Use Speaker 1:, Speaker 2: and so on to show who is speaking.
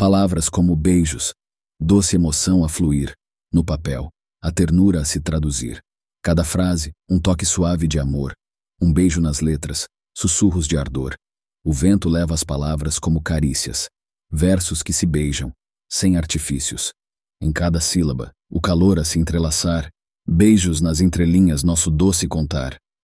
Speaker 1: Palavras como beijos, doce emoção a fluir, no papel, a ternura a se traduzir. Cada frase, um toque suave de amor, um beijo nas letras, sussurros de ardor. O vento leva as palavras como carícias, versos que se beijam, sem artifícios. Em cada sílaba, o calor a se entrelaçar, beijos nas entrelinhas nosso doce contar.